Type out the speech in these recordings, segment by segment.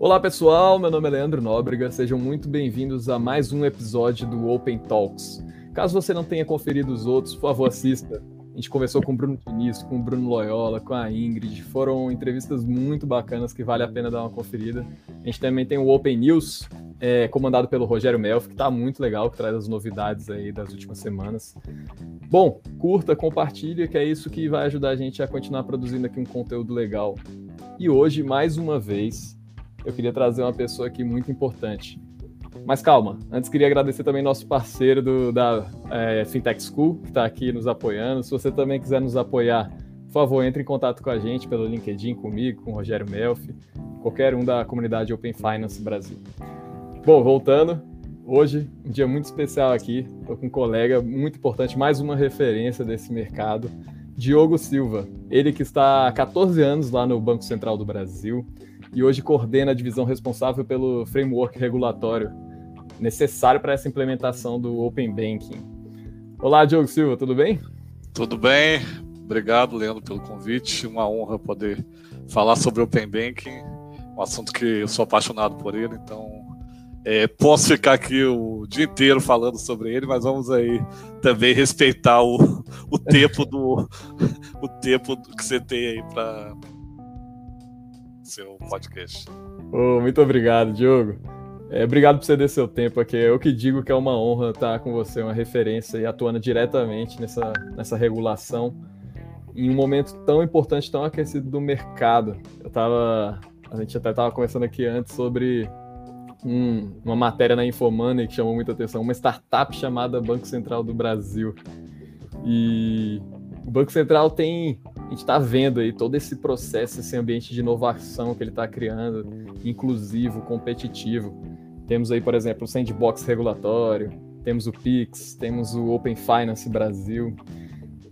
Olá pessoal, meu nome é Leandro Nóbrega, sejam muito bem-vindos a mais um episódio do Open Talks. Caso você não tenha conferido os outros, por favor assista. A gente conversou com o Bruno Tunis, com o Bruno Loyola, com a Ingrid. Foram entrevistas muito bacanas que vale a pena dar uma conferida. A gente também tem o Open News, é, comandado pelo Rogério Melf, que está muito legal, que traz as novidades aí das últimas semanas. Bom, curta, compartilha, que é isso que vai ajudar a gente a continuar produzindo aqui um conteúdo legal. E hoje, mais uma vez, eu queria trazer uma pessoa aqui muito importante. Mas calma, antes queria agradecer também nosso parceiro do, da é, Fintech School, que está aqui nos apoiando. Se você também quiser nos apoiar, por favor, entre em contato com a gente pelo LinkedIn, comigo, com o Rogério Melf, qualquer um da comunidade Open Finance Brasil. Bom, voltando, hoje, um dia muito especial aqui, estou com um colega muito importante, mais uma referência desse mercado, Diogo Silva. Ele que está há 14 anos lá no Banco Central do Brasil, e hoje coordena a divisão responsável pelo framework regulatório necessário para essa implementação do Open Banking. Olá, Diogo Silva, tudo bem? Tudo bem, obrigado, Leandro, pelo convite. Uma honra poder falar sobre Open Banking, um assunto que eu sou apaixonado por ele, então é, posso ficar aqui o dia inteiro falando sobre ele, mas vamos aí também respeitar o, o tempo do o tempo que você tem aí para seu podcast. Oh, muito obrigado, Diogo. É, obrigado por você ter seu tempo aqui. Eu que digo que é uma honra estar com você, uma referência e atuando diretamente nessa, nessa regulação em um momento tão importante, tão aquecido do mercado. Eu tava, a gente até estava conversando aqui antes sobre um, uma matéria na Infomoney que chamou muita atenção, uma startup chamada Banco Central do Brasil. E o Banco Central tem a gente está vendo aí todo esse processo, esse ambiente de inovação que ele está criando, inclusivo, competitivo. Temos aí, por exemplo, o sandbox regulatório, temos o Pix, temos o Open Finance Brasil.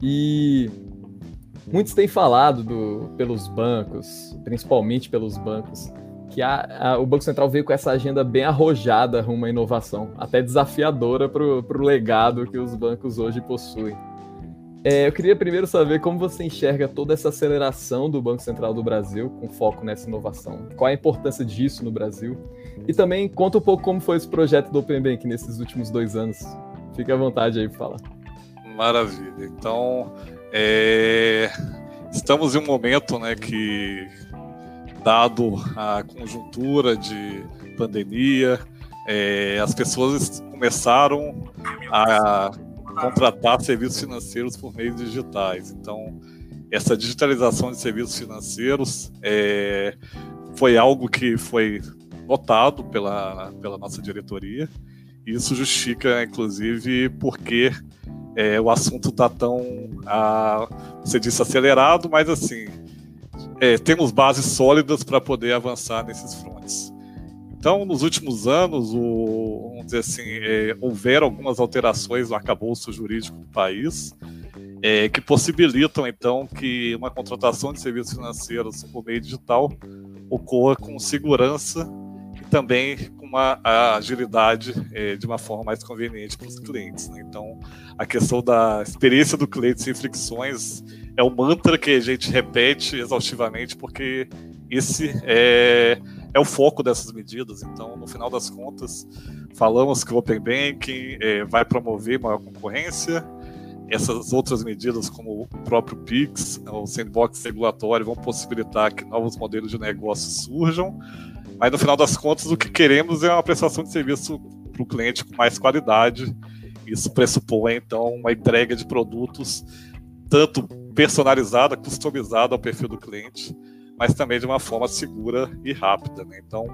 E muitos têm falado do, pelos bancos, principalmente pelos bancos, que a, a, o Banco Central veio com essa agenda bem arrojada rumo à inovação, até desafiadora para o legado que os bancos hoje possuem. É, eu queria primeiro saber como você enxerga toda essa aceleração do Banco Central do Brasil, com foco nessa inovação. Qual a importância disso no Brasil? E também conta um pouco como foi esse projeto do Open Bank nesses últimos dois anos. Fique à vontade aí para falar. Maravilha. Então, é... estamos em um momento né, que, dado a conjuntura de pandemia, é... as pessoas começaram a contratar serviços financeiros por meios digitais. Então, essa digitalização de serviços financeiros é, foi algo que foi notado pela, pela nossa diretoria. E isso justifica, inclusive, porque é, o assunto está tão, a, você disse, acelerado, mas assim, é, temos bases sólidas para poder avançar nesses frontes. Então, nos últimos anos, o, vamos dizer assim, é, houveram algumas alterações no arcabouço jurídico do país é, que possibilitam, então, que uma contratação de serviços financeiros por meio digital ocorra com segurança e também com uma agilidade é, de uma forma mais conveniente para os clientes. Né? Então, a questão da experiência do cliente sem fricções é um mantra que a gente repete exaustivamente, porque esse é é o foco dessas medidas. Então, no final das contas, falamos que o Open Banking é, vai promover maior concorrência. Essas outras medidas, como o próprio PIX, o sandbox regulatório, vão possibilitar que novos modelos de negócio surjam. Mas, no final das contas, o que queremos é uma prestação de serviço para o cliente com mais qualidade. Isso pressupõe, então, uma entrega de produtos tanto personalizada, customizada ao perfil do cliente, mas também de uma forma segura e rápida. Né? Então,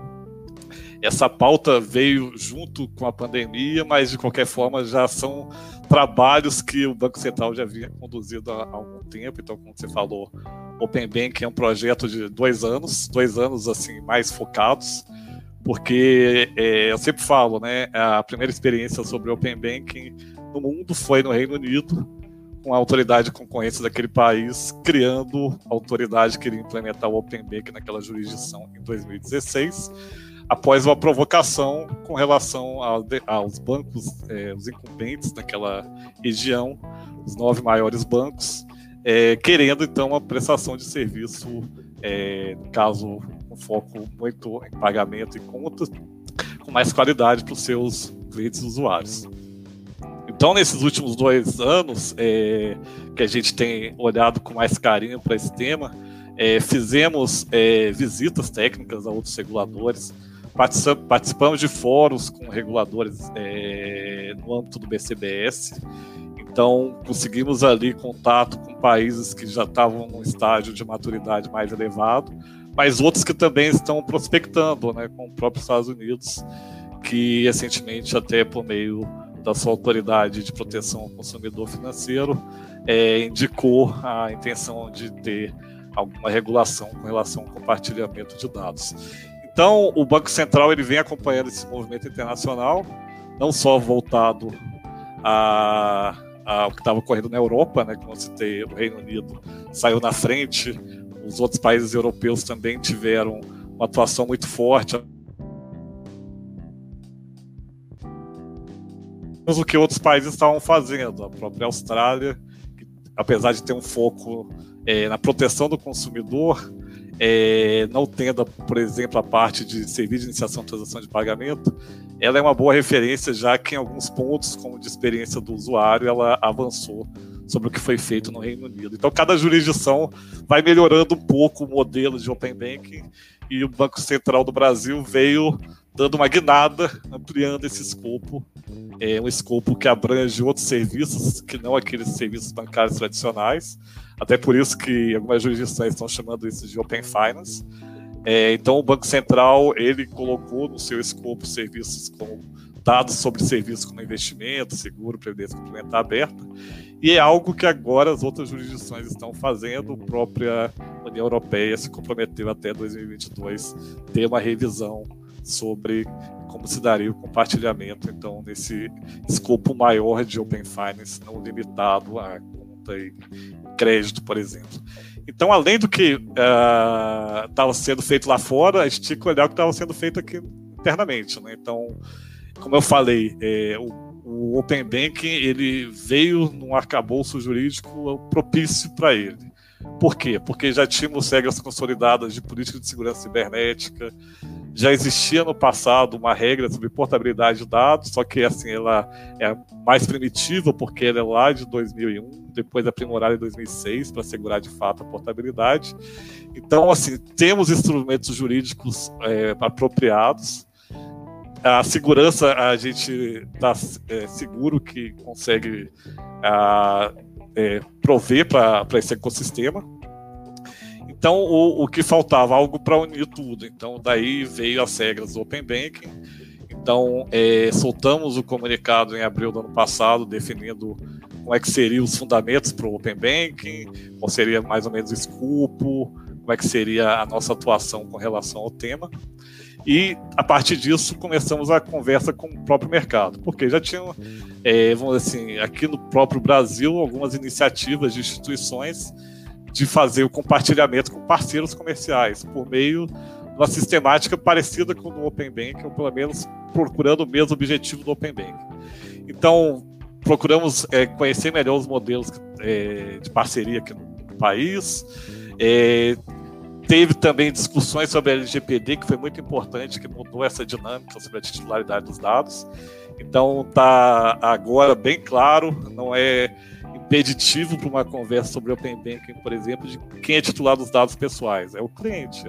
essa pauta veio junto com a pandemia, mas de qualquer forma já são trabalhos que o Banco Central já vinha conduzido há, algum tempo. Então, como você falou, Open Bank é um projeto de dois anos, dois anos assim mais focados, porque é, eu sempre falo, né, a primeira experiência sobre Open Banking no mundo foi no Reino Unido com a autoridade de concorrência daquele país criando a autoridade que iria implementar o Open Bank naquela jurisdição em 2016, após uma provocação com relação aos bancos, é, os incumbentes naquela região, os nove maiores bancos, é, querendo então uma prestação de serviço, é, no caso com foco muito em pagamento e contas, com mais qualidade para os seus clientes e usuários. Então, nesses últimos dois anos, é, que a gente tem olhado com mais carinho para esse tema, é, fizemos é, visitas técnicas a outros reguladores, participamos de fóruns com reguladores é, no âmbito do BCBS. Então, conseguimos ali contato com países que já estavam num estágio de maturidade mais elevado, mas outros que também estão prospectando, né, com o próprio Estados Unidos, que recentemente, até por meio da sua autoridade de proteção ao consumidor financeiro, é, indicou a intenção de ter alguma regulação com relação ao compartilhamento de dados. Então, o Banco Central ele vem acompanhando esse movimento internacional, não só voltado a, ao que estava ocorrendo na Europa, né, como citei, o Reino Unido saiu na frente, os outros países europeus também tiveram uma atuação muito forte. O que outros países estavam fazendo, a própria Austrália, que, apesar de ter um foco é, na proteção do consumidor, é, não tendo, por exemplo, a parte de serviço de iniciação de transação de pagamento, ela é uma boa referência, já que em alguns pontos, como de experiência do usuário, ela avançou sobre o que foi feito no Reino Unido. Então, cada jurisdição vai melhorando um pouco o modelo de Open Banking e o Banco Central do Brasil veio dando uma guinada, ampliando esse escopo, é um escopo que abrange outros serviços, que não aqueles serviços bancários tradicionais, até por isso que algumas jurisdições estão chamando isso de Open Finance. É, então, o Banco Central ele colocou no seu escopo serviços como dados sobre serviços como investimento, seguro, previdência complementar aberta, e é algo que agora as outras jurisdições estão fazendo. A própria União Europeia se comprometeu até 2022 ter uma revisão sobre como se daria o compartilhamento, então, nesse escopo maior de Open Finance, não limitado a conta e crédito, por exemplo. Então, além do que estava uh, sendo feito lá fora, a gente tinha que olhar o que estava sendo feito aqui internamente. Né? Então, como eu falei, é, o, o Open Banking ele veio num arcabouço jurídico propício para ele. Por quê? Porque já tínhamos regras consolidadas de política de segurança cibernética, já existia no passado uma regra sobre portabilidade de dados, só que assim ela é mais primitiva porque ela é lá de 2001, depois aprimorada em 2006 para assegurar de fato a portabilidade. Então, assim, temos instrumentos jurídicos é, apropriados. A segurança, a gente está é, seguro que consegue a, é, prover para esse ecossistema. Então, o, o que faltava? Algo para unir tudo. Então, daí veio as regras do Open Banking. Então, é, soltamos o comunicado em abril do ano passado, definindo como é que seriam os fundamentos para o Open Banking, qual seria mais ou menos o escopo, como é que seria a nossa atuação com relação ao tema. E, a partir disso, começamos a conversa com o próprio mercado, porque já tinham, é, vamos dizer assim, aqui no próprio Brasil, algumas iniciativas de instituições de fazer o compartilhamento com parceiros comerciais, por meio de uma sistemática parecida com o do Open Bank, ou pelo menos procurando o mesmo objetivo do Open Bank. Então, procuramos é, conhecer melhor os modelos é, de parceria aqui no país. É, teve também discussões sobre a LGPD, que foi muito importante, que mudou essa dinâmica sobre a titularidade dos dados. Então, está agora bem claro, não é impeditivo para uma conversa sobre Open Banking, por exemplo, de quem é titular dos dados pessoais. É o cliente.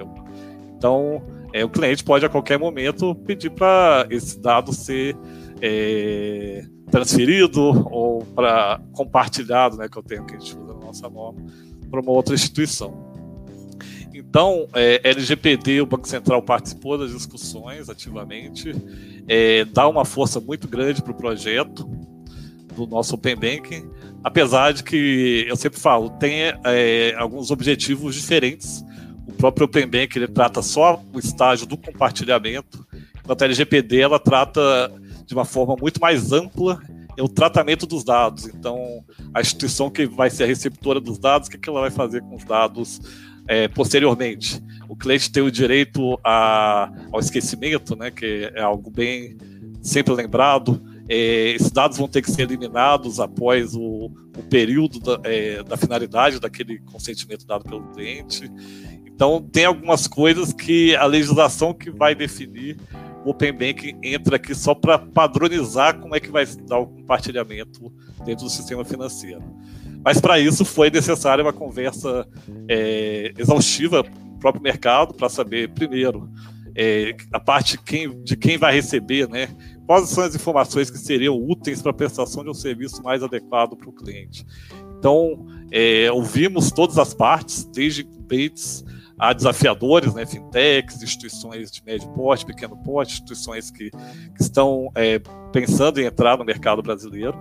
Então, é, o cliente pode a qualquer momento pedir para esse dado ser é, transferido ou para compartilhado, né, que é o termo que a gente usa na nossa norma, para uma outra instituição. Então, é, LGPD, o Banco Central participou das discussões ativamente, é, dá uma força muito grande para o projeto do nosso Open Banking, apesar de que eu sempre falo, tem é, alguns objetivos diferentes. O próprio Open Bank ele trata só o estágio do compartilhamento, enquanto a LGPD ela trata de uma forma muito mais ampla é o tratamento dos dados. Então, a instituição que vai ser a receptora dos dados, o que, que ela vai fazer com os dados é, posteriormente? O cliente tem o direito a, ao esquecimento, né, que é algo bem sempre lembrado. É, esses dados vão ter que ser eliminados após o, o período da, é, da, finalidade daquele consentimento dado pelo cliente. Então, tem algumas coisas que a legislação que vai definir o Open Banking entra aqui só para padronizar como é que vai dar o compartilhamento dentro do sistema financeiro. Mas para isso foi necessária uma conversa é, exaustiva o próprio mercado para saber, primeiro, é, a parte quem, de quem vai receber, né? Quais são as informações que seriam úteis para a prestação de um serviço mais adequado para o cliente. Então, é, ouvimos todas as partes, desde incumbentes a desafiadores, né, fintechs, instituições de médio porte, pequeno porte, instituições que, que estão é, pensando em entrar no mercado brasileiro.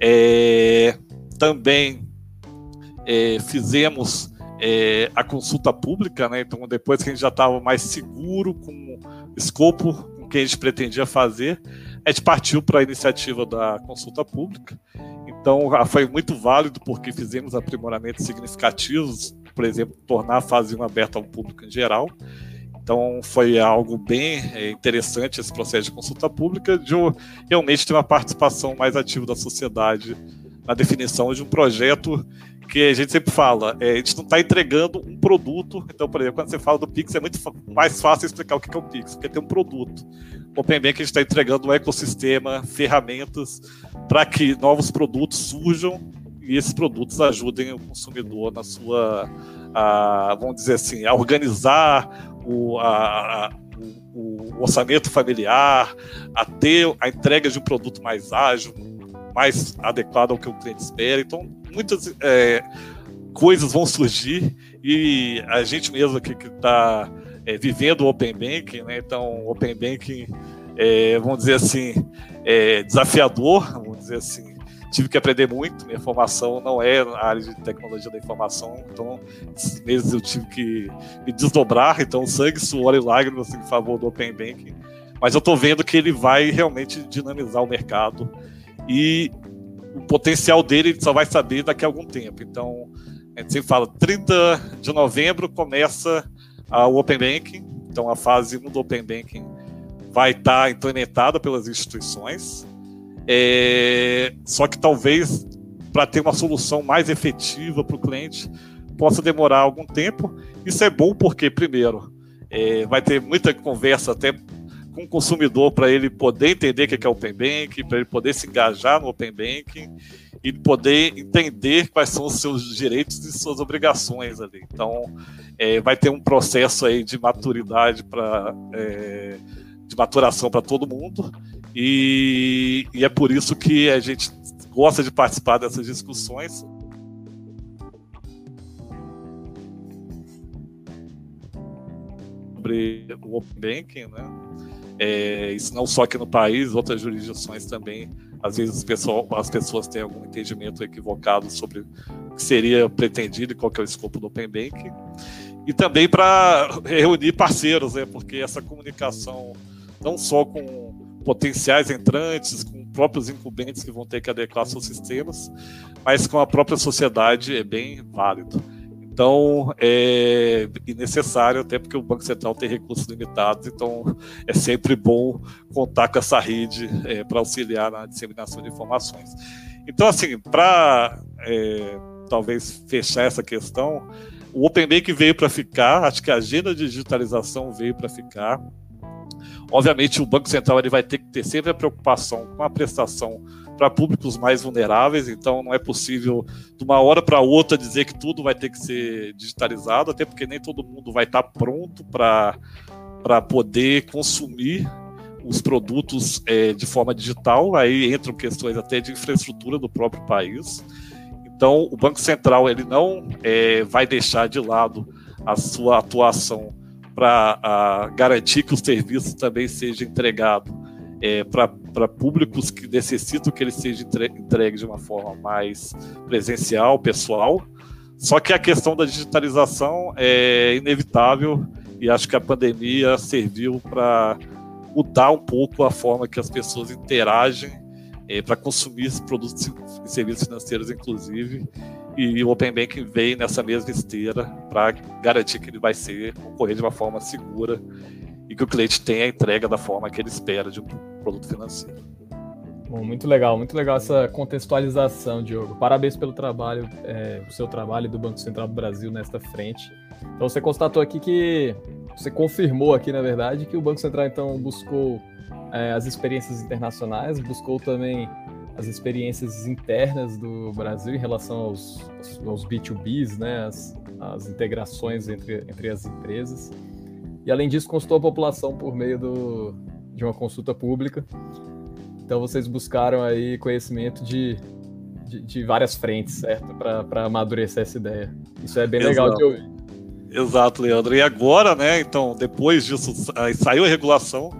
É, também é, fizemos é, a consulta pública, né, então depois que a gente já estava mais seguro com escopo com que a gente pretendia fazer, a gente partiu para a iniciativa da consulta pública. Então foi muito válido porque fizemos aprimoramentos significativos por exemplo, tornar a fase 1 aberta ao público em geral. Então, foi algo bem é, interessante esse processo de consulta pública, de realmente ter uma participação mais ativa da sociedade na definição de um projeto que a gente sempre fala, é, a gente não está entregando um produto. Então, por exemplo, quando você fala do Pix, é muito mais fácil explicar o que é o Pix, porque tem um produto. O Open Bank a gente está entregando um ecossistema, ferramentas para que novos produtos surjam e esses produtos ajudem o consumidor na sua, a, vamos dizer assim, a organizar o, a, a, o, orçamento familiar, a ter a entrega de um produto mais ágil, mais adequado ao que o cliente espera. Então, muitas é, coisas vão surgir e a gente mesmo que está é, vivendo o Open Banking, né? então Open Banking, é, vamos dizer assim, é desafiador, vamos dizer assim, tive que aprender muito. Minha formação não é na área de tecnologia da informação, então esses meses eu tive que me desdobrar. Então, sangue, suor e lágrimas em favor do Open Banking. Mas eu estou vendo que ele vai realmente dinamizar o mercado e o potencial dele ele só vai saber daqui a algum tempo. Então, a gente sempre fala, 30 de novembro começa o Open Banking, então a fase 1 do Open Banking vai estar implementada pelas instituições. É, só que talvez para ter uma solução mais efetiva para o cliente possa demorar algum tempo. Isso é bom porque, primeiro, é, vai ter muita conversa até com o consumidor para ele poder entender o que é Open Banking, para ele poder se engajar no Open Banking e poder entender quais são os seus direitos e suas obrigações ali. Então, é, vai ter um processo aí de maturidade para é, de maturação para todo mundo e, e é por isso que a gente gosta de participar dessas discussões. sobre o Open Banking, né? É, isso não só aqui no país, outras jurisdições também. Às vezes as pessoas têm algum entendimento equivocado sobre o que seria pretendido e qual é o escopo do Open Banking. E também para reunir parceiros, né? porque essa comunicação, não só com potenciais entrantes, com próprios incumbentes que vão ter que adequar seus sistemas, mas com a própria sociedade é bem válido. Então, é necessário, até porque o Banco Central tem recursos limitados, então é sempre bom contar com essa rede é, para auxiliar na disseminação de informações. Então, assim, para é, talvez fechar essa questão, o Open Bank veio para ficar, acho que a agenda de digitalização veio para ficar. Obviamente, o Banco Central ele vai ter que ter sempre a preocupação com a prestação para públicos mais vulneráveis, então não é possível de uma hora para outra dizer que tudo vai ter que ser digitalizado, até porque nem todo mundo vai estar tá pronto para poder consumir os produtos é, de forma digital, aí entram questões até de infraestrutura do próprio país. Então, o Banco Central ele não é, vai deixar de lado a sua atuação para garantir que o serviço também seja entregado é, para públicos que necessitam que ele seja entregue de uma forma mais presencial, pessoal. Só que a questão da digitalização é inevitável e acho que a pandemia serviu para mudar um pouco a forma que as pessoas interagem é, para consumir produtos e serviços financeiros, inclusive. E o Open Banking veio nessa mesma esteira para garantir que ele vai ser ocorrer de uma forma segura e que o cliente tenha a entrega da forma que ele espera de um produto financeiro. Bom, muito legal, muito legal essa contextualização, Diogo. Parabéns pelo trabalho, é, o seu trabalho do Banco Central do Brasil nesta frente. Então você constatou aqui que você confirmou aqui, na verdade, que o Banco Central então buscou é, as experiências internacionais, buscou também as experiências internas do Brasil em relação aos, aos B2Bs, né, as, as integrações entre, entre as empresas. E além disso, consultou a população por meio do, de uma consulta pública. Então vocês buscaram aí conhecimento de, de, de várias frentes, certo? Para amadurecer essa ideia. Isso é bem Exato. legal de ouvir. Exato, Leandro. E agora, né? Então, depois disso, saiu a regulação,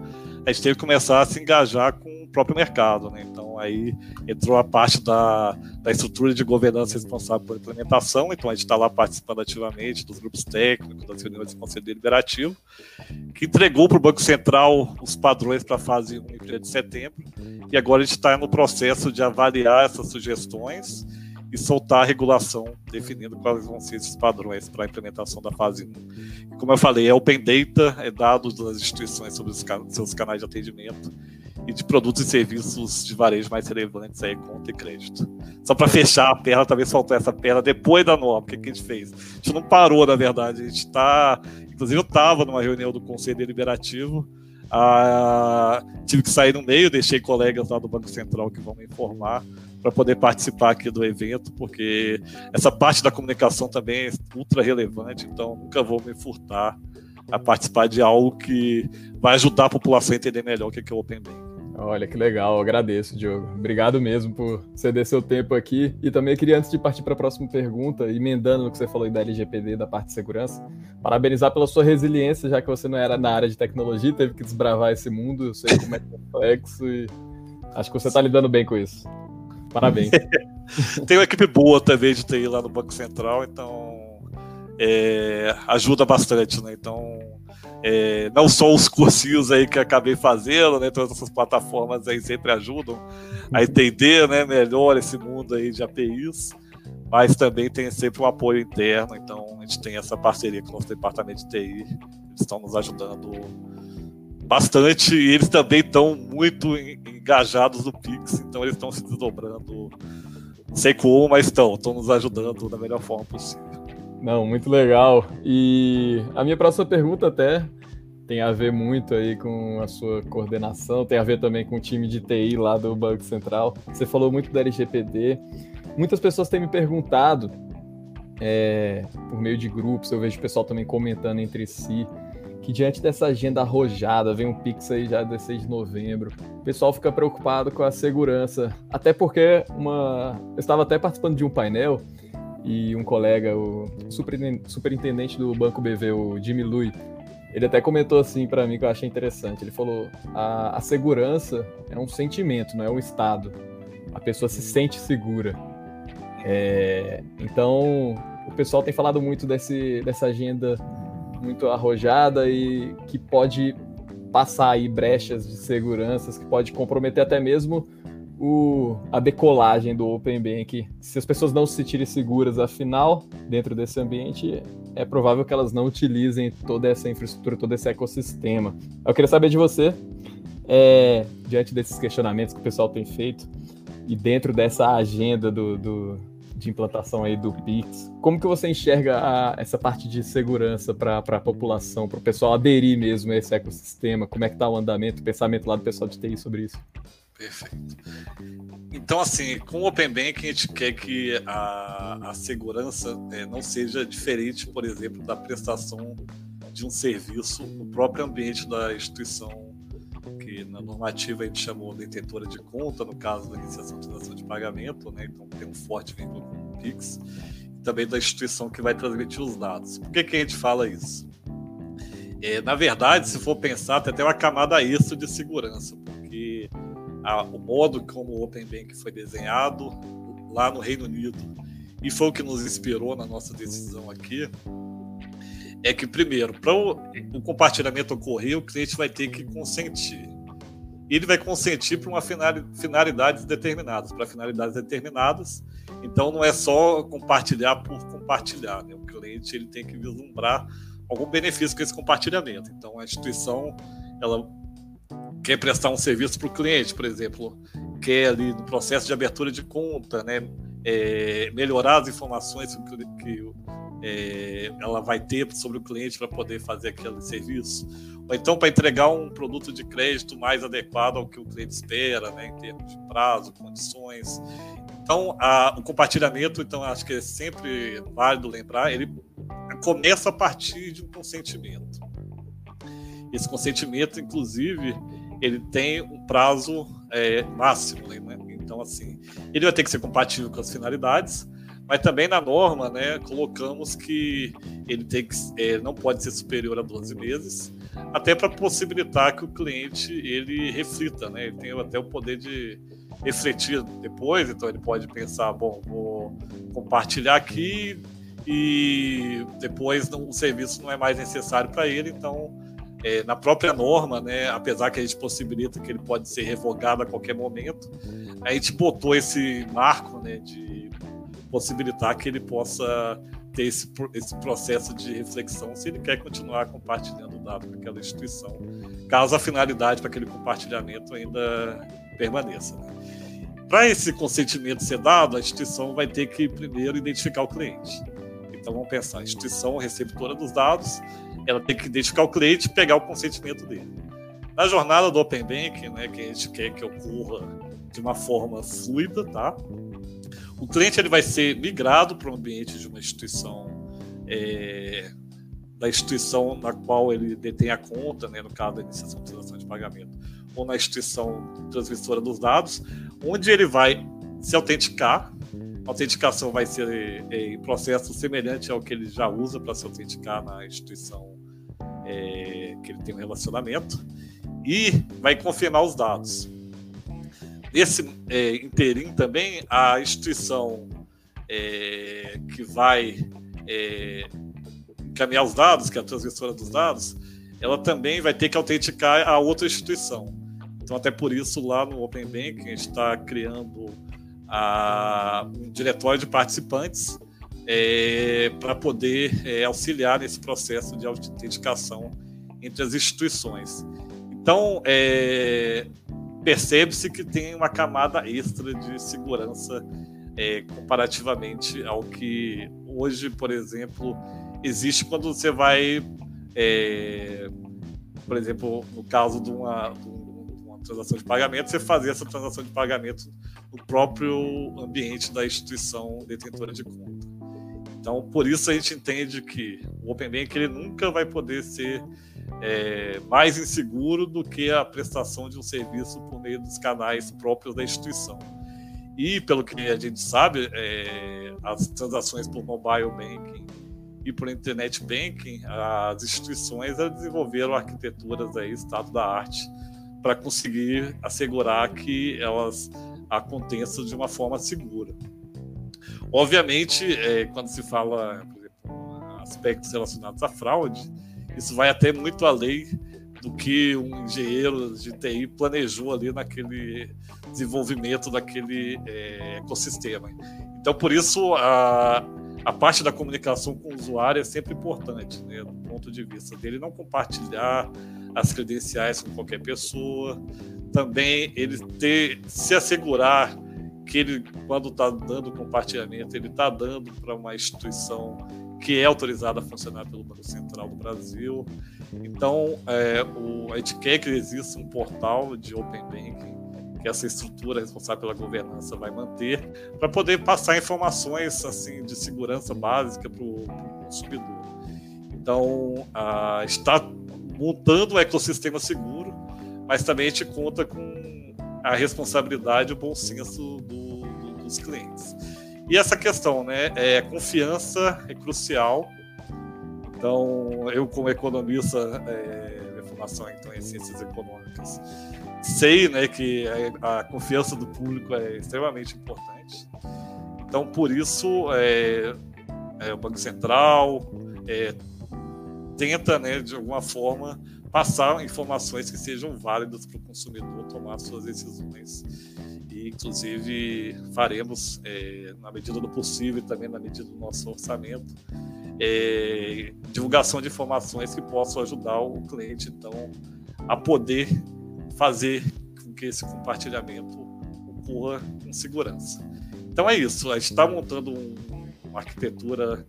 a gente teve que começar a se engajar com o próprio mercado, né? Então, aí entrou a parte da, da estrutura de governança responsável por implementação, então a gente está lá participando ativamente dos grupos técnicos, das reuniões do Conselho Deliberativo, que entregou para o Banco Central os padrões para a fase 1 em 1 de setembro, e agora a gente está no processo de avaliar essas sugestões e soltar a regulação definindo quais vão ser esses padrões para a implementação da fase 1. Como eu falei, é open data, é dados das instituições sobre os seus canais de atendimento e de produtos e serviços de varejo mais relevantes aí, conta e crédito. Só para fechar a perna, talvez faltou essa perna depois da norma. O que, a gente fez? A gente não parou, na verdade. A gente está. Inclusive, eu estava numa reunião do Conselho Deliberativo. Ah, tive que sair no meio, deixei colegas lá do Banco Central que vão me informar para poder participar aqui do evento, porque essa parte da comunicação também é ultra relevante, então nunca vou me furtar a participar de algo que vai ajudar a população a entender melhor o que é o Open Bank. Olha que legal, agradeço, Diogo. Obrigado mesmo por ceder seu tempo aqui. E também queria, antes de partir para a próxima pergunta, emendando no que você falou da LGPD, da parte de segurança, parabenizar pela sua resiliência, já que você não era na área de tecnologia, teve que desbravar esse mundo. Eu sei como é complexo e acho que você está lidando bem com isso. Parabéns. Tem uma equipe boa também de TI lá no Banco Central, então é, ajuda bastante, né? Então é, não só os cursinhos aí que acabei fazendo, né? Todas essas plataformas aí sempre ajudam a entender né, melhor esse mundo aí de APIs, mas também tem sempre um apoio interno, então a gente tem essa parceria com o nosso departamento de TI, eles estão nos ajudando bastante e eles também estão muito engajados no Pix, então eles estão se desdobrando, sei como, mas estão, estão nos ajudando da melhor forma possível. Não, muito legal. E a minha próxima pergunta até tem a ver muito aí com a sua coordenação, tem a ver também com o time de TI lá do Banco Central. Você falou muito da LGPD. Muitas pessoas têm me perguntado, é, por meio de grupos, eu vejo o pessoal também comentando entre si, que diante dessa agenda arrojada, vem um Pix aí já 16 de novembro, o pessoal fica preocupado com a segurança. Até porque uma. Eu estava até participando de um painel e um colega, o superintendente do Banco BV, o Jimmy Lui, ele até comentou assim para mim que eu achei interessante. Ele falou: a, a segurança é um sentimento, não é um estado. A pessoa se sente segura. É, então, o pessoal tem falado muito desse, dessa agenda muito arrojada e que pode passar aí brechas de seguranças, que pode comprometer até mesmo o, a decolagem do Open Bank. Se as pessoas não se sentirem seguras, afinal, dentro desse ambiente, é provável que elas não utilizem toda essa infraestrutura, todo esse ecossistema. Eu queria saber de você, é, diante desses questionamentos que o pessoal tem feito, e dentro dessa agenda do, do de implantação aí do Pix, como que você enxerga a, essa parte de segurança para a população, para o pessoal aderir mesmo a esse ecossistema? Como é que está o andamento, o pensamento lá do pessoal de TI sobre isso? Perfeito. Então, assim, com o Open Bank, a gente quer que a, a segurança é, não seja diferente, por exemplo, da prestação de um serviço no próprio ambiente da instituição, que na normativa a gente chamou de detentora de conta, no caso da iniciação de transação de pagamento, né? então tem um forte vínculo com o PIX, e também da instituição que vai transmitir os dados. Por que, que a gente fala isso? É, na verdade, se for pensar, tem até uma camada extra de segurança, a, o modo como o Open Bank foi desenhado lá no Reino Unido. E foi o que nos inspirou na nossa decisão aqui. É que primeiro para o, o, compartilhamento ocorrer o cliente vai ter que consentir. Ele vai consentir para uma finalidades determinadas para finalidades determinadas. Então não é só compartilhar por compartilhar né? o cliente ele tem que vislumbrar algum benefício com esse compartilhamento. Então a instituição ela quer prestar um serviço para o cliente, por exemplo, quer ali no processo de abertura de conta, né, é, melhorar as informações que, que é, ela vai ter sobre o cliente para poder fazer aquele serviço, ou então para entregar um produto de crédito mais adequado ao que o cliente espera, né, em termos de prazo, condições. Então, a, o compartilhamento, então acho que é sempre válido lembrar, ele começa a partir de um consentimento. Esse consentimento, inclusive, ele tem um prazo é, máximo, né? Então, assim, ele vai ter que ser compatível com as finalidades, mas também na norma, né, colocamos que ele tem que, é, não pode ser superior a 12 meses, até para possibilitar que o cliente ele reflita, né? Ele tem até o poder de refletir depois, então ele pode pensar, bom, vou compartilhar aqui e depois o serviço não é mais necessário para ele, então é, na própria norma, né, apesar que a gente possibilita que ele pode ser revogado a qualquer momento, a gente botou esse marco né, de possibilitar que ele possa ter esse, esse processo de reflexão se ele quer continuar compartilhando o dado com aquela instituição, caso a finalidade para aquele compartilhamento ainda permaneça. Né? Para esse consentimento ser dado, a instituição vai ter que primeiro identificar o cliente. Então vamos pensar, instituição receptora dos dados, ela tem que identificar o cliente e pegar o consentimento dele. Na jornada do Open Bank, né, que a gente quer que ocorra de uma forma fluida, tá? O cliente ele vai ser migrado para o ambiente de uma instituição é, da instituição na qual ele detém a conta, né, no caso da iniciação de transação de pagamento, ou na instituição transmissora dos dados, onde ele vai se autenticar a autenticação vai ser é, em processo semelhante ao que ele já usa para se autenticar na instituição é, que ele tem um relacionamento e vai confirmar os dados. Nesse é, interim também, a instituição é, que vai é, encaminhar os dados, que é a transmissora dos dados, ela também vai ter que autenticar a outra instituição. Então, até por isso, lá no Open Bank, a gente está criando a, um diretório de participantes é, para poder é, auxiliar nesse processo de autenticação entre as instituições. Então, é, percebe-se que tem uma camada extra de segurança é, comparativamente ao que hoje, por exemplo, existe quando você vai, é, por exemplo, no caso de uma, de uma transação de pagamento, você fazer essa transação de pagamento no próprio ambiente da instituição detentora de conta. Então, por isso a gente entende que o Open Bank ele nunca vai poder ser é, mais inseguro do que a prestação de um serviço por meio dos canais próprios da instituição. E, pelo que a gente sabe, é, as transações por mobile banking e por internet banking, as instituições desenvolveram arquiteturas aí, estado da arte, para conseguir assegurar que elas aconteça de uma forma segura. Obviamente, é, quando se fala, por exemplo, aspectos relacionados à fraude, isso vai até muito além do que um engenheiro de TI planejou ali naquele desenvolvimento daquele é, ecossistema. Então, por isso, a, a parte da comunicação com o usuário é sempre importante, né, do ponto de vista dele não compartilhar as credenciais com qualquer pessoa, também ele ter se assegurar que ele, quando está dando compartilhamento, ele está dando para uma instituição que é autorizada a funcionar pelo Banco Central do Brasil. Então, é, o, a gente quer que exista um portal de Open Banking que essa estrutura responsável pela governança vai manter, para poder passar informações assim de segurança básica para o consumidor. Então, a, está montando um ecossistema seguro mas também a gente conta com a responsabilidade e o bom senso do, do, dos clientes. E essa questão, né? É, confiança é crucial. Então, eu como economista, é, minha formação então em ciências econômicas, sei, né, que a, a confiança do público é extremamente importante. Então, por isso, é, é, o Banco Central é, tenta, né, de alguma forma, passar informações que sejam válidas para o consumidor tomar suas decisões. E, inclusive, faremos, é, na medida do possível e também na medida do nosso orçamento, é, divulgação de informações que possam ajudar o cliente, então, a poder fazer com que esse compartilhamento ocorra com segurança. Então é isso, a gente está montando um, uma arquitetura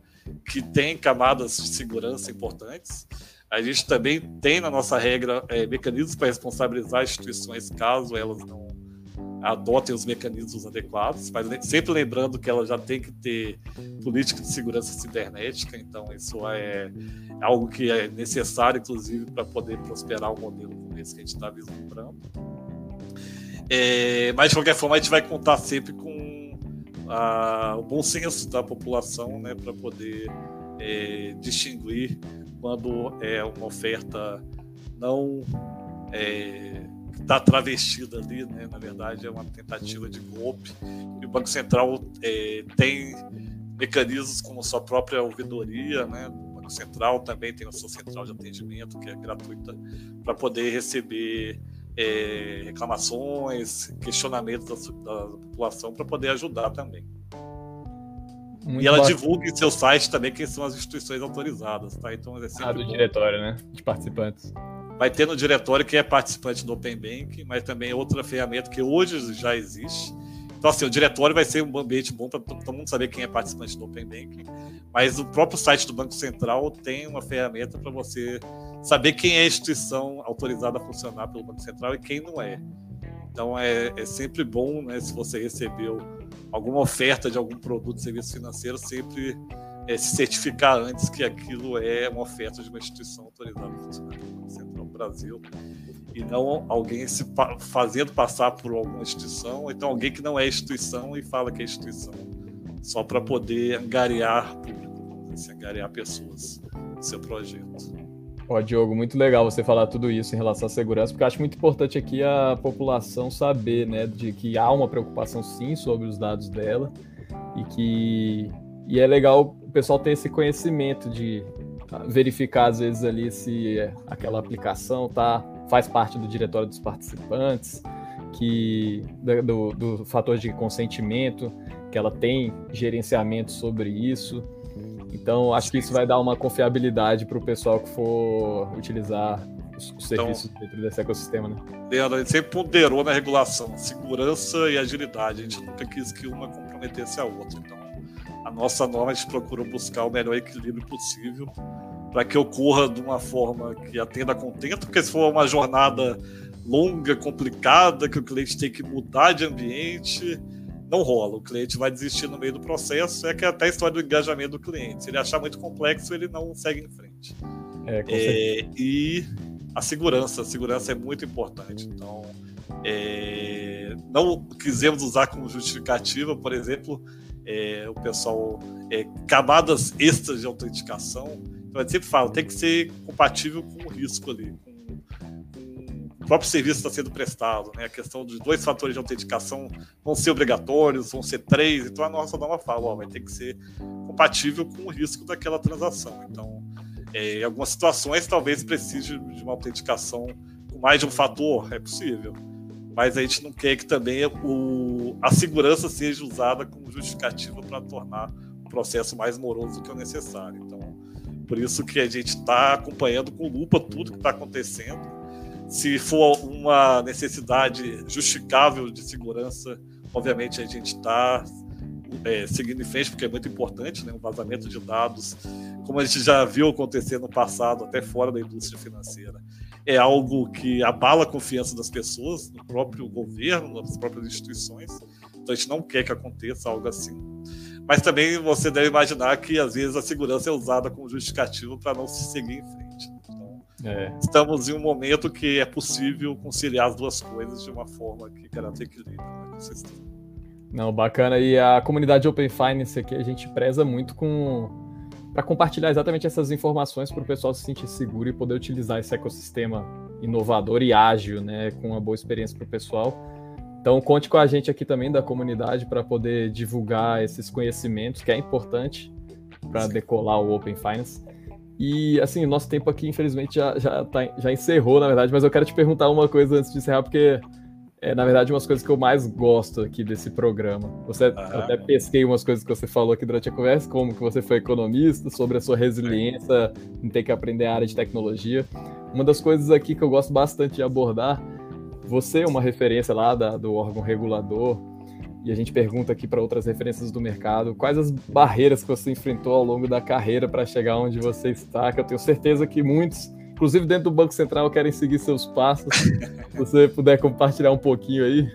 que tem camadas de segurança importantes. A gente também tem na nossa regra é, mecanismos para responsabilizar instituições caso elas não adotem os mecanismos adequados, mas sempre lembrando que ela já tem que ter política de segurança cibernética, então isso é algo que é necessário, inclusive, para poder prosperar o modelo como esse que a gente está vislumbrando. É, mas, de qualquer forma, a gente vai contar sempre com a, o bom senso da população né, para poder é, distinguir quando é uma oferta não é, está travestida ali, né? na verdade é uma tentativa de golpe. E o Banco Central é, tem mecanismos como sua própria ouvidoria, né? o Banco Central também tem a sua central de atendimento, que é gratuita, para poder receber é, reclamações, questionamentos da, da população, para poder ajudar também. Muito e ela bom. divulga em seu site também quem são as instituições autorizadas, tá? Então é sempre ah, do bom. diretório, né? De participantes. Vai ter no diretório quem é participante do Open Bank, mas também outra ferramenta que hoje já existe. Então, assim, o diretório vai ser um ambiente bom para todo mundo saber quem é participante do Open Bank. Mas o próprio site do Banco Central tem uma ferramenta para você saber quem é a instituição autorizada a funcionar pelo Banco Central e quem não é. Então, é, é sempre bom, né, se você recebeu alguma oferta de algum produto, serviço financeiro, sempre é, se certificar antes que aquilo é uma oferta de uma instituição autorizada no Central Brasil e não alguém se pa fazendo passar por alguma instituição, ou então alguém que não é instituição e fala que é instituição, só para poder angariar público, assim, angariar pessoas no seu projeto. Ó, Diogo, muito legal você falar tudo isso em relação à segurança, porque acho muito importante aqui a população saber, né, de que há uma preocupação sim sobre os dados dela e que e é legal o pessoal ter esse conhecimento de verificar às vezes ali se aquela aplicação tá faz parte do diretório dos participantes, que do, do fator de consentimento, que ela tem gerenciamento sobre isso. Então, acho que isso vai dar uma confiabilidade para o pessoal que for utilizar os, os então, serviços dentro desse ecossistema, né? Leandro, a gente sempre ponderou na regulação segurança e agilidade. A gente nunca quis que uma comprometesse a outra. Então, a nossa norma a gente procura buscar o melhor equilíbrio possível para que ocorra de uma forma que atenda a contento, porque se for uma jornada longa, complicada, que o cliente tem que mudar de ambiente, não rola. O cliente vai desistir no meio do processo. É que é até a história do engajamento do cliente. Se ele achar muito complexo, ele não segue em frente. É, é, e a segurança. A segurança é muito importante. Então, é, não quisemos usar como justificativa, por exemplo, é, o pessoal é, camadas extras de autenticação. Então, eu sempre falo, tem que ser compatível com o risco ali, o próprio serviço está sendo prestado, né? A questão de dois fatores de autenticação vão ser obrigatórios, vão ser três, então a nossa norma fala, ó, vai ter que ser compatível com o risco daquela transação. Então, é, em algumas situações, talvez precise de uma autenticação com mais de um fator, é possível. Mas a gente não quer que também o, a segurança seja usada como justificativa para tornar o processo mais moroso do que o necessário. Então, por isso que a gente está acompanhando com lupa tudo que está acontecendo se for uma necessidade justificável de segurança, obviamente a gente está é, seguindo em frente, porque é muito importante, né? um vazamento de dados, como a gente já viu acontecer no passado, até fora da indústria financeira. É algo que abala a confiança das pessoas, no próprio governo, nas próprias instituições. Então a gente não quer que aconteça algo assim. Mas também você deve imaginar que às vezes a segurança é usada como justificativo para não se seguir em frente. É. Estamos em um momento que é possível conciliar as duas coisas de uma forma que garanta equilíbrio no sistema. Não, bacana. E a comunidade Open Finance aqui a gente preza muito com para compartilhar exatamente essas informações para o pessoal se sentir seguro e poder utilizar esse ecossistema inovador e ágil, né, com uma boa experiência para o pessoal. Então conte com a gente aqui também da comunidade para poder divulgar esses conhecimentos que é importante para decolar o Open Finance. E, assim, o nosso tempo aqui, infelizmente, já, já, tá, já encerrou, na verdade, mas eu quero te perguntar uma coisa antes de encerrar, porque é, na verdade, umas coisas que eu mais gosto aqui desse programa. Você ah. até pesquei umas coisas que você falou aqui durante a conversa, como que você foi economista, sobre a sua resiliência em ter que aprender a área de tecnologia. Uma das coisas aqui que eu gosto bastante de abordar Você é uma referência lá da, do órgão regulador, e a gente pergunta aqui para outras referências do mercado, quais as barreiras que você enfrentou ao longo da carreira para chegar onde você está, que eu tenho certeza que muitos, inclusive dentro do Banco Central, querem seguir seus passos. Se você puder compartilhar um pouquinho aí.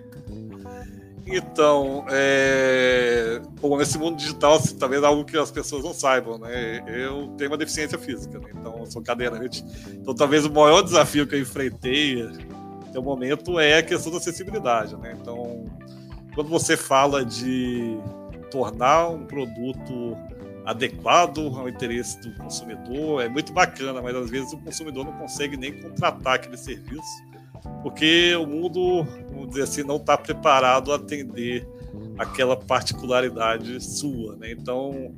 Então, é... Bom, nesse mundo digital, assim, talvez algo que as pessoas não saibam, né? Eu tenho uma deficiência física, né? então sou cadeirante. Então, talvez o maior desafio que eu enfrentei até o momento é a questão da acessibilidade, né? Então, quando você fala de tornar um produto adequado ao interesse do consumidor, é muito bacana, mas às vezes o consumidor não consegue nem contratar aquele serviço porque o mundo, vamos dizer assim, não está preparado a atender aquela particularidade sua, né? Então,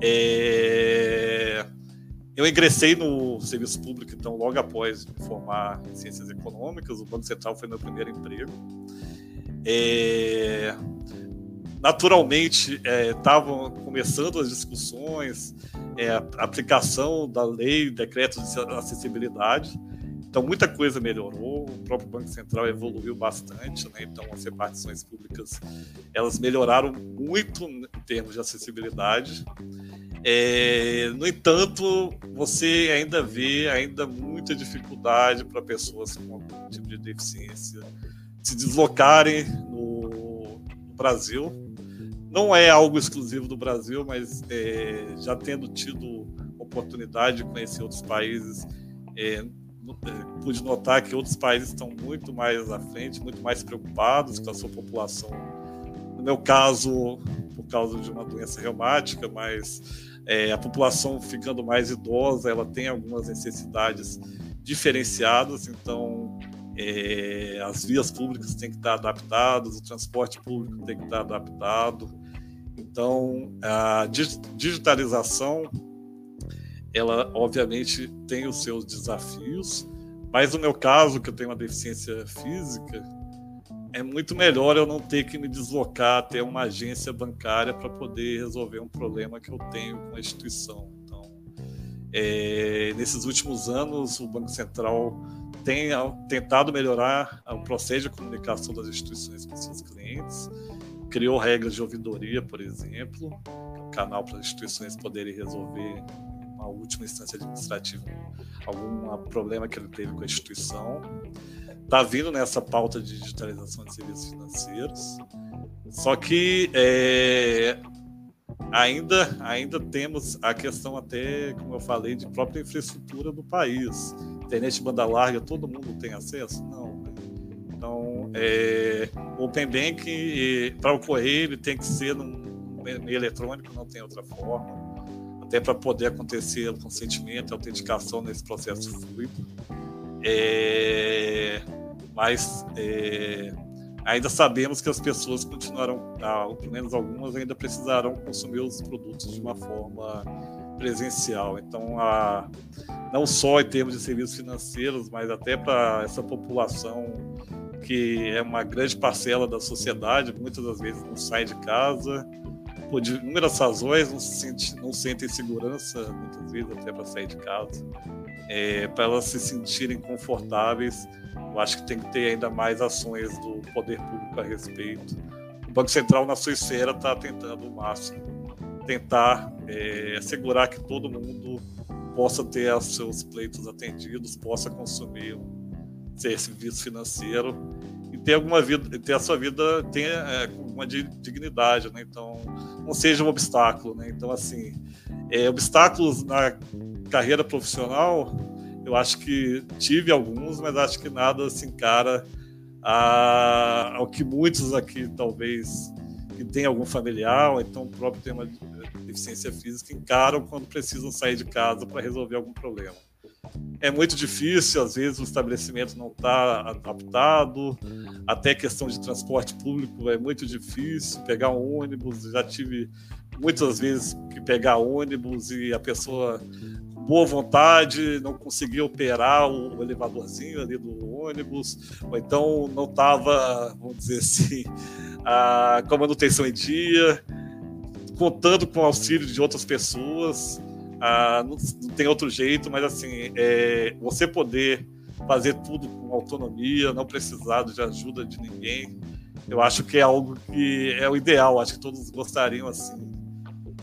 é... eu ingressei no serviço público, então, logo após me formar em ciências econômicas, o Banco Central foi meu primeiro emprego. É... Naturalmente, estavam é, começando as discussões, é, a aplicação da lei, decreto de acessibilidade, então, muita coisa melhorou, o próprio Banco Central evoluiu bastante, né? então as repartições públicas elas melhoraram muito em termos de acessibilidade. É, no entanto, você ainda vê ainda muita dificuldade para pessoas com algum tipo de deficiência se deslocarem no, Brasil. Não é algo exclusivo do Brasil, mas é, já tendo tido oportunidade de conhecer outros países, é, é, pude notar que outros países estão muito mais à frente, muito mais preocupados com a sua população. No meu caso, por causa de uma doença reumática, mas é, a população ficando mais idosa, ela tem algumas necessidades diferenciadas, então é, as vias públicas têm que estar adaptadas, o transporte público tem que estar adaptado. Então, a digitalização ela obviamente tem os seus desafios, mas no meu caso, que eu tenho uma deficiência física, é muito melhor eu não ter que me deslocar até uma agência bancária para poder resolver um problema que eu tenho com a instituição. Então, é, nesses últimos anos, o Banco Central tem tentado melhorar o processo de comunicação das instituições com seus clientes, criou regras de ouvidoria, por exemplo, um canal para as instituições poderem resolver uma última instância administrativa, algum problema que ele teve com a instituição. Está vindo nessa pauta de digitalização de serviços financeiros, só que é, ainda, ainda temos a questão até, como eu falei, de própria infraestrutura do país. Internet banda larga, todo mundo tem acesso? Não. Né? Então, é, Open Bank, para ocorrer, ele tem que ser num meio eletrônico, não tem outra forma até para poder acontecer o consentimento a autenticação nesse processo fluido. É, mas é, ainda sabemos que as pessoas continuarão, ah, pelo menos algumas, ainda precisarão consumir os produtos de uma forma presencial. Então, a, não só em termos de serviços financeiros, mas até para essa população que é uma grande parcela da sociedade, muitas das vezes não sai de casa, por inúmeras razões, não, se sente, não sentem segurança, muitas vezes, até para sair de casa. É, para elas se sentirem confortáveis, eu acho que tem que ter ainda mais ações do poder público a respeito. O Banco Central, na sua esfera, está tentando o máximo tentar é, assegurar que todo mundo possa ter os seus pleitos atendidos, possa consumir um serviço financeiro e ter alguma vida, ter a sua vida tenha é, uma dignidade, né? Então, não seja um obstáculo, né? Então, assim, é, obstáculos na carreira profissional, eu acho que tive alguns, mas acho que nada se encara a, ao que muitos aqui talvez que tem algum familiar ou então o próprio tem uma deficiência física encaram quando precisam sair de casa para resolver algum problema. É muito difícil, às vezes o estabelecimento não está adaptado, até questão de transporte público é muito difícil, pegar um ônibus, já tive muitas vezes que pegar ônibus e a pessoa boa vontade não conseguia operar o elevadorzinho ali do ônibus, ou então não estava, vamos dizer assim, a, com a manutenção em dia, contando com o auxílio de outras pessoas, ah, não, não, tem outro jeito, mas assim, é, você poder fazer tudo com autonomia, não precisar de ajuda de ninguém. Eu acho que é algo que é o ideal, acho que todos gostariam assim.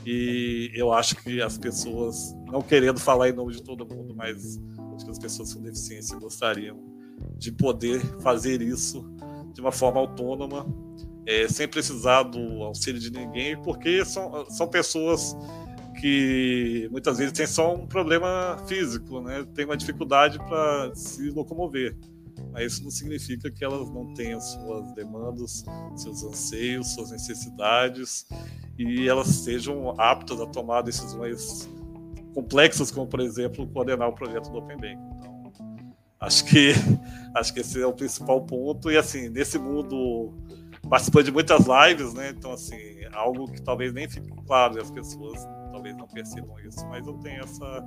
E eu acho que as pessoas, não querendo falar em nome de todo mundo, mas acho que as pessoas com deficiência gostariam de poder fazer isso de uma forma autônoma, é, sem precisar do auxílio de ninguém, porque são, são pessoas que muitas vezes têm só um problema físico, né? tem uma dificuldade para se locomover. Mas isso não significa que elas não tenham suas demandas, seus anseios, suas necessidades e elas sejam aptas a tomar decisões complexas, como por exemplo coordenar o projeto do Open Bank. Então, acho que acho que esse é o principal ponto e assim nesse mundo participando de muitas lives, né? Então assim algo que talvez nem fique claro e as pessoas talvez não percebam isso, mas eu tenho essa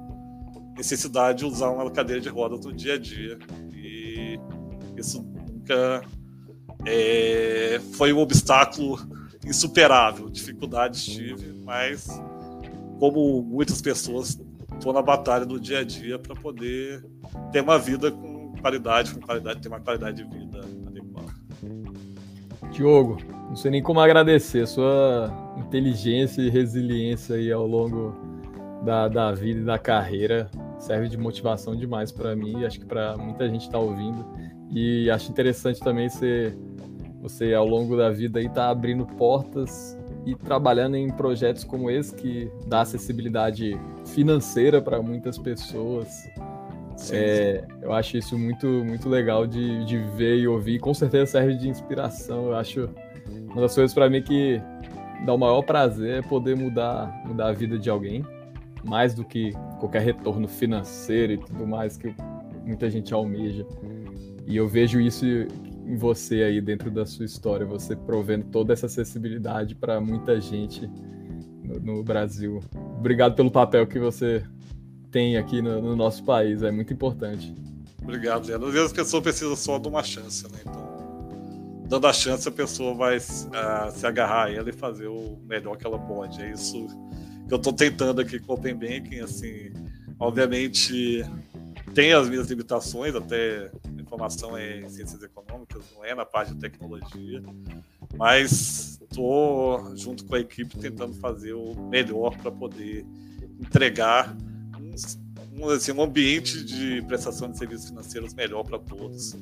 necessidade de usar uma cadeira de rodas no dia a dia e isso nunca é, foi um obstáculo insuperável. Dificuldades tive, mas como muitas pessoas, estou na batalha do dia a dia para poder ter uma vida com qualidade, com qualidade, ter uma qualidade de vida adequada. Diogo, não sei nem como agradecer sua inteligência e resiliência aí ao longo da, da vida e da carreira serve de motivação demais para mim e acho que para muita gente está ouvindo. E acho interessante também ser você ao longo da vida aí tá abrindo portas e trabalhando em projetos como esse que dá acessibilidade financeira para muitas pessoas. Sim, é, sim. Eu acho isso muito, muito legal de, de ver e ouvir. Com certeza serve de inspiração. Eu acho uma das coisas para mim que dá o maior prazer é poder mudar, mudar a vida de alguém, mais do que qualquer retorno financeiro e tudo mais que muita gente almeja. E eu vejo isso em você aí dentro da sua história, você provendo toda essa acessibilidade para muita gente no, no, Brasil. Obrigado pelo papel que você tem aqui no, no nosso país, é muito importante. Obrigado, Leandro. Às vezes a pessoa precisa só de uma chance, né? Então, dando a chance, a pessoa vai uh, se agarrar a ela e fazer o melhor que ela pode. É isso que eu estou tentando aqui com o Open Banking. Assim, obviamente, tem as minhas limitações, até informação é em ciências econômicas, não é na parte de tecnologia, mas estou junto com a equipe tentando fazer o melhor para poder entregar um, assim, um ambiente de prestação de serviços financeiros melhor para todos,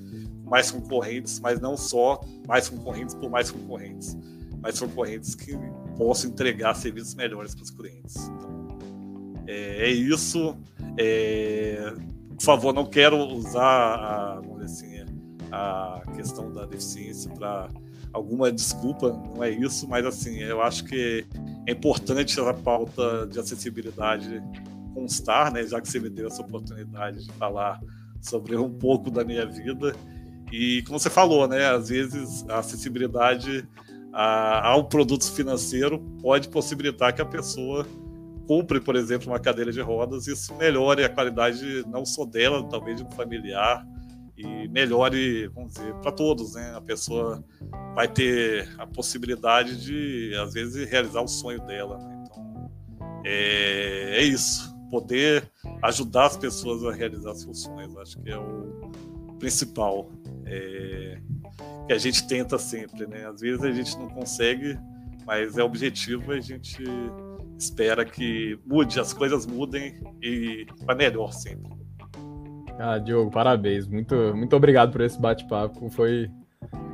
mais concorrentes, mas não só mais concorrentes por mais concorrentes, mas concorrentes que possam entregar serviços melhores para os clientes. Então, é, é isso. É, por favor, não quero usar a, assim, a questão da deficiência para alguma desculpa, não é isso, mas assim, eu acho que é importante a pauta de acessibilidade constar, né, já que você me deu essa oportunidade de falar sobre um pouco da minha vida. E como você falou, né, às vezes a acessibilidade a, ao produto financeiro pode possibilitar que a pessoa compre, por exemplo, uma cadeira de rodas, isso melhore a qualidade não só dela, talvez de um familiar, e melhore, vamos dizer, para todos, né? A pessoa vai ter a possibilidade de, às vezes, realizar o sonho dela. Né? Então, é, é, isso. Poder ajudar as pessoas a realizar seus sonhos, acho que é o principal. É, que a gente tenta sempre, né? Às vezes a gente não consegue, mas é objetivo a gente espera que mude, as coisas mudem e para melhor sempre. Ah, Diogo, parabéns. Muito, muito obrigado por esse bate-papo. Foi,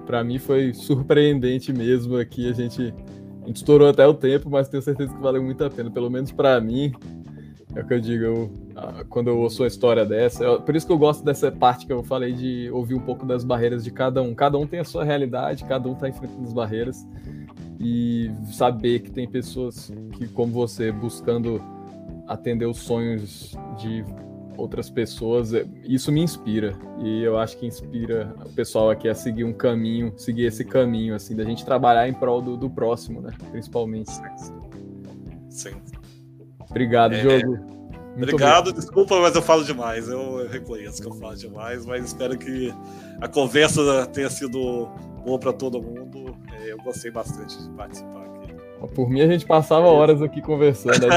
para mim, foi surpreendente mesmo aqui. A gente, a gente estourou até o tempo, mas tenho certeza que valeu muito a pena. Pelo menos para mim, é o que eu digo. Eu, quando eu ouço uma história dessa, eu, por isso que eu gosto dessa parte que eu falei de ouvir um pouco das barreiras de cada um. Cada um tem a sua realidade, cada um está enfrentando as barreiras e saber que tem pessoas que, como você, buscando atender os sonhos de outras pessoas, é, isso me inspira. E eu acho que inspira o pessoal aqui a seguir um caminho, seguir esse caminho, assim, da gente trabalhar em prol do, do próximo, né? Principalmente. Sim. Obrigado, é... Diogo. Muito obrigado, obrigado, desculpa, mas eu falo demais. Eu reconheço que eu falo demais, mas espero que a conversa tenha sido boa para todo mundo. É, eu gostei bastante de participar aqui. Por mim, a gente passava horas aqui conversando.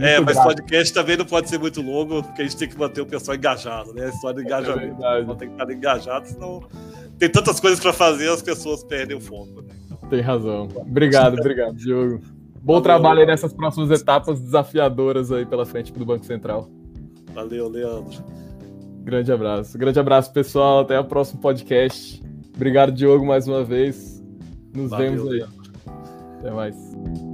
é, mas grato. podcast também não pode ser muito longo, porque a gente tem que manter o pessoal engajado, né? A história do é engajamento. É tem que estar engajado, senão tem tantas coisas para fazer, as pessoas perdem o foco. Né? Tem razão. Obrigado, obrigado, Diogo. Bom Valeu, trabalho aí nessas próximas etapas desafiadoras aí pela frente do Banco Central. Valeu, Leandro. Grande abraço. Grande abraço, pessoal. Até o próximo podcast. Obrigado, Diogo, mais uma vez. Nos Valeu, vemos aí. Leandro. Até mais.